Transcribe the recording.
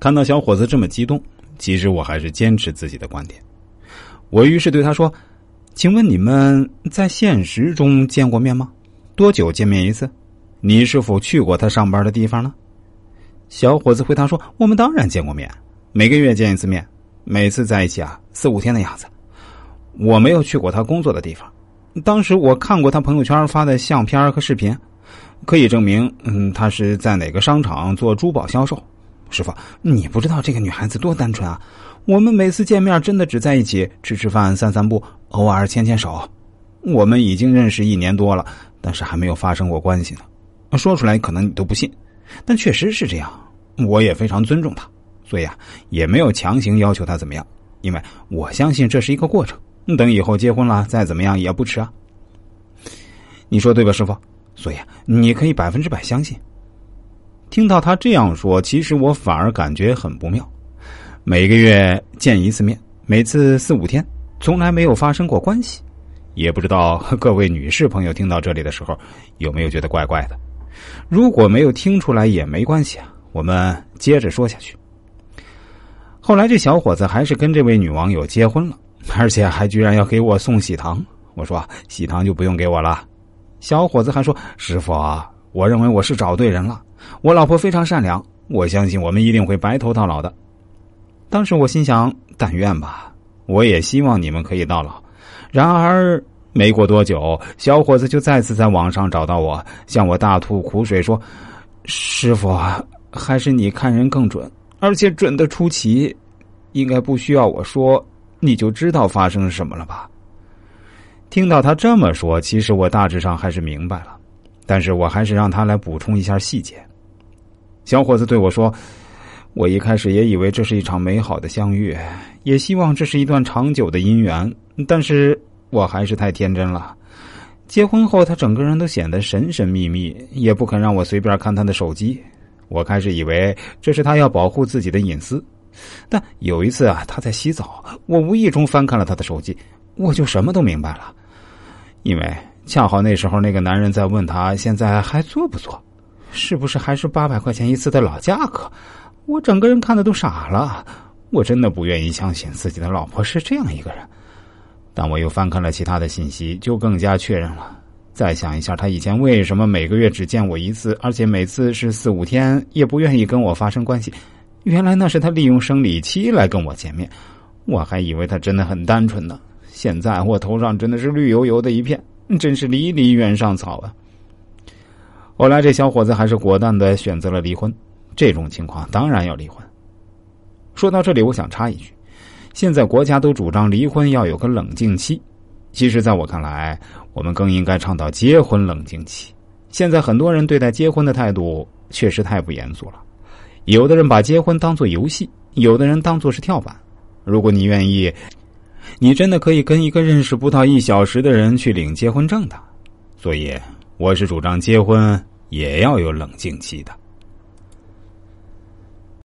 看到小伙子这么激动，其实我还是坚持自己的观点。我于是对他说：“请问你们在现实中见过面吗？多久见面一次？你是否去过他上班的地方呢？”小伙子回答说：“我们当然见过面，每个月见一次面，每次在一起啊四五天的样子。我没有去过他工作的地方，当时我看过他朋友圈发的相片和视频，可以证明，嗯，他是在哪个商场做珠宝销售。师傅，你不知道这个女孩子多单纯啊！我们每次见面真的只在一起吃吃饭、散散步，偶尔牵牵手。我们已经认识一年多了，但是还没有发生过关系呢。说出来可能你都不信。”但确实是这样，我也非常尊重他，所以啊，也没有强行要求他怎么样，因为我相信这是一个过程，等以后结婚了再怎么样也不迟啊。你说对吧，师傅？所以啊，你可以百分之百相信。听到他这样说，其实我反而感觉很不妙。每个月见一次面，每次四五天，从来没有发生过关系，也不知道各位女士朋友听到这里的时候有没有觉得怪怪的。如果没有听出来也没关系啊，我们接着说下去。后来这小伙子还是跟这位女网友结婚了，而且还居然要给我送喜糖。我说喜糖就不用给我了。小伙子还说：“师傅啊，我认为我是找对人了，我老婆非常善良，我相信我们一定会白头到老的。”当时我心想：但愿吧，我也希望你们可以到老。然而。没过多久，小伙子就再次在网上找到我，向我大吐苦水说：“师傅，还是你看人更准，而且准的出奇，应该不需要我说，你就知道发生什么了吧？”听到他这么说，其实我大致上还是明白了，但是我还是让他来补充一下细节。小伙子对我说：“我一开始也以为这是一场美好的相遇，也希望这是一段长久的姻缘，但是……”我还是太天真了。结婚后，他整个人都显得神神秘秘，也不肯让我随便看他的手机。我开始以为这是他要保护自己的隐私，但有一次啊，他在洗澡，我无意中翻看了他的手机，我就什么都明白了。因为恰好那时候那个男人在问他现在还做不做，是不是还是八百块钱一次的老价格？我整个人看的都傻了。我真的不愿意相信自己的老婆是这样一个人。但我又翻看了其他的信息，就更加确认了。再想一下，他以前为什么每个月只见我一次，而且每次是四五天，也不愿意跟我发生关系？原来那是他利用生理期来跟我见面。我还以为他真的很单纯呢。现在我头上真的是绿油油的一片，真是离离原上草啊！后来这小伙子还是果断的选择了离婚。这种情况当然要离婚。说到这里，我想插一句。现在国家都主张离婚要有个冷静期，其实，在我看来，我们更应该倡导结婚冷静期。现在很多人对待结婚的态度确实太不严肃了，有的人把结婚当做游戏，有的人当做是跳板。如果你愿意，你真的可以跟一个认识不到一小时的人去领结婚证的。所以，我是主张结婚也要有冷静期的。